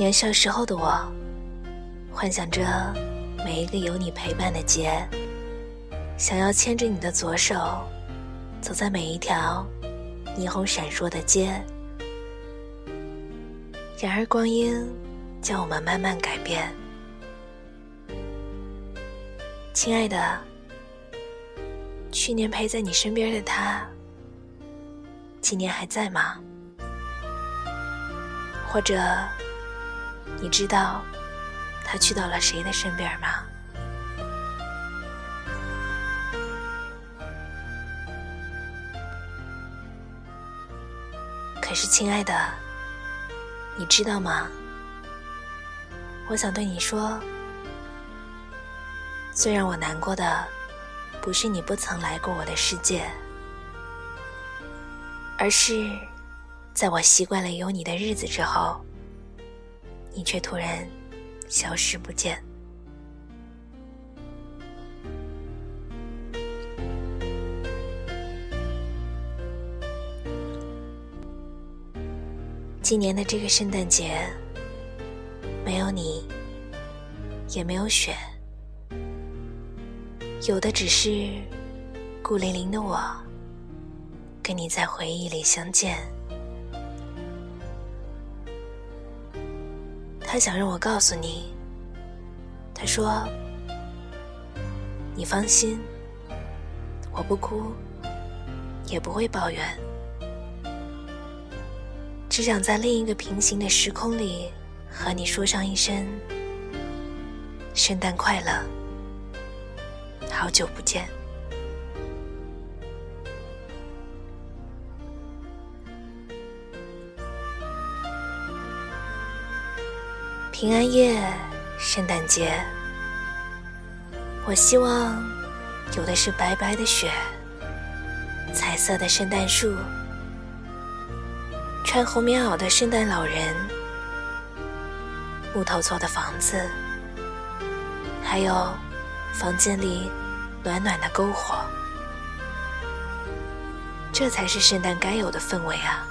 年少时候的我，幻想着每一个有你陪伴的街，想要牵着你的左手，走在每一条霓虹闪烁的街。然而光阴将我们慢慢改变，亲爱的，去年陪在你身边的他，今年还在吗？或者？你知道他去到了谁的身边吗？可是，亲爱的，你知道吗？我想对你说，最让我难过的，不是你不曾来过我的世界，而是在我习惯了有你的日子之后。你却突然消失不见。今年的这个圣诞节，没有你，也没有雪，有的只是孤零零的我，跟你在回忆里相见。他想让我告诉你，他说：“你放心，我不哭，也不会抱怨，只想在另一个平行的时空里和你说上一声圣诞快乐，好久不见。”平安夜，圣诞节，我希望有的是白白的雪，彩色的圣诞树，穿红棉袄的圣诞老人，木头做的房子，还有房间里暖暖的篝火，这才是圣诞该有的氛围啊！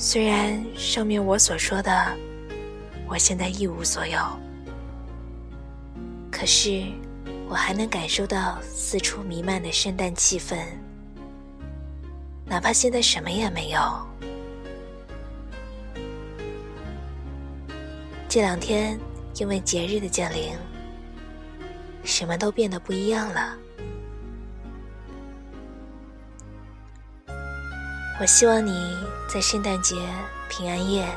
虽然上面我所说的，我现在一无所有，可是我还能感受到四处弥漫的圣诞气氛，哪怕现在什么也没有。这两天因为节日的降临，什么都变得不一样了。我希望你在圣诞节、平安夜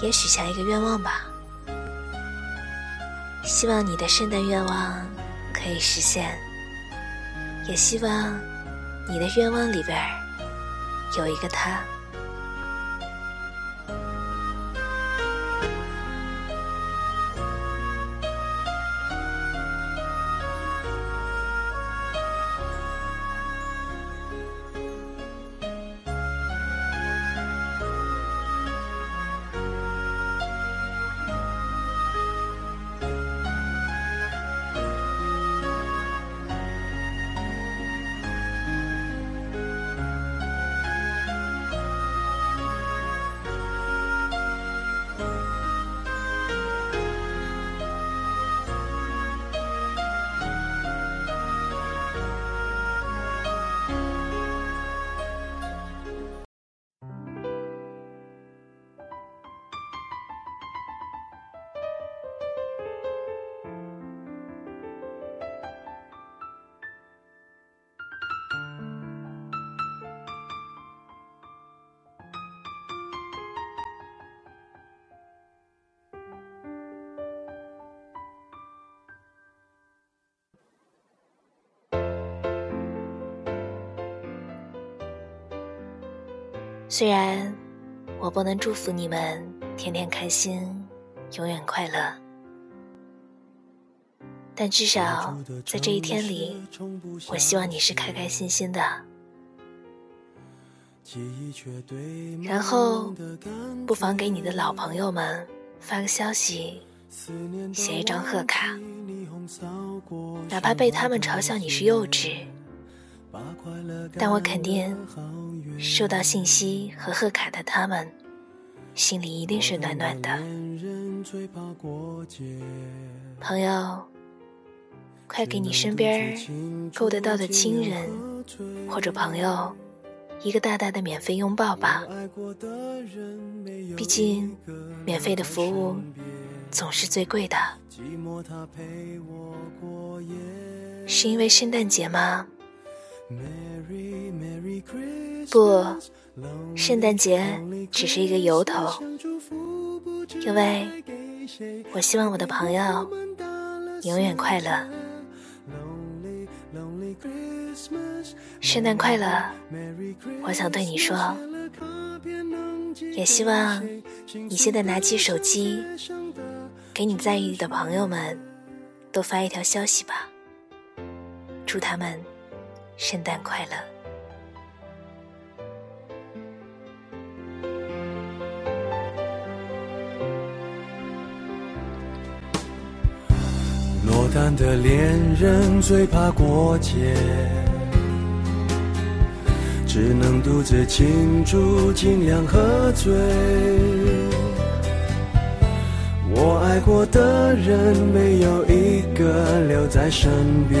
也许下一个愿望吧。希望你的圣诞愿望可以实现，也希望你的愿望里边有一个他。虽然我不能祝福你们天天开心，永远快乐，但至少在这一天里，我希望你是开开心心的。然后，不妨给你的老朋友们发个消息，写一张贺卡，哪怕被他们嘲笑你是幼稚，但我肯定。收到信息和贺卡的他们，心里一定是暖暖的。朋友，快给你身边够得到的亲人或者朋友一个大大的免费拥抱吧。毕竟，免费的服务总是最贵的。是因为圣诞节吗？不，圣诞节只是一个由头。因为我希望我的朋友永远快乐。圣诞快乐！我想对你说，也希望你现在拿起手机，给你在意的朋友们都发一条消息吧，祝他们圣诞快乐。落单的恋人最怕过节，只能独自庆祝，尽量喝醉。我爱过的人没有一个留在身边，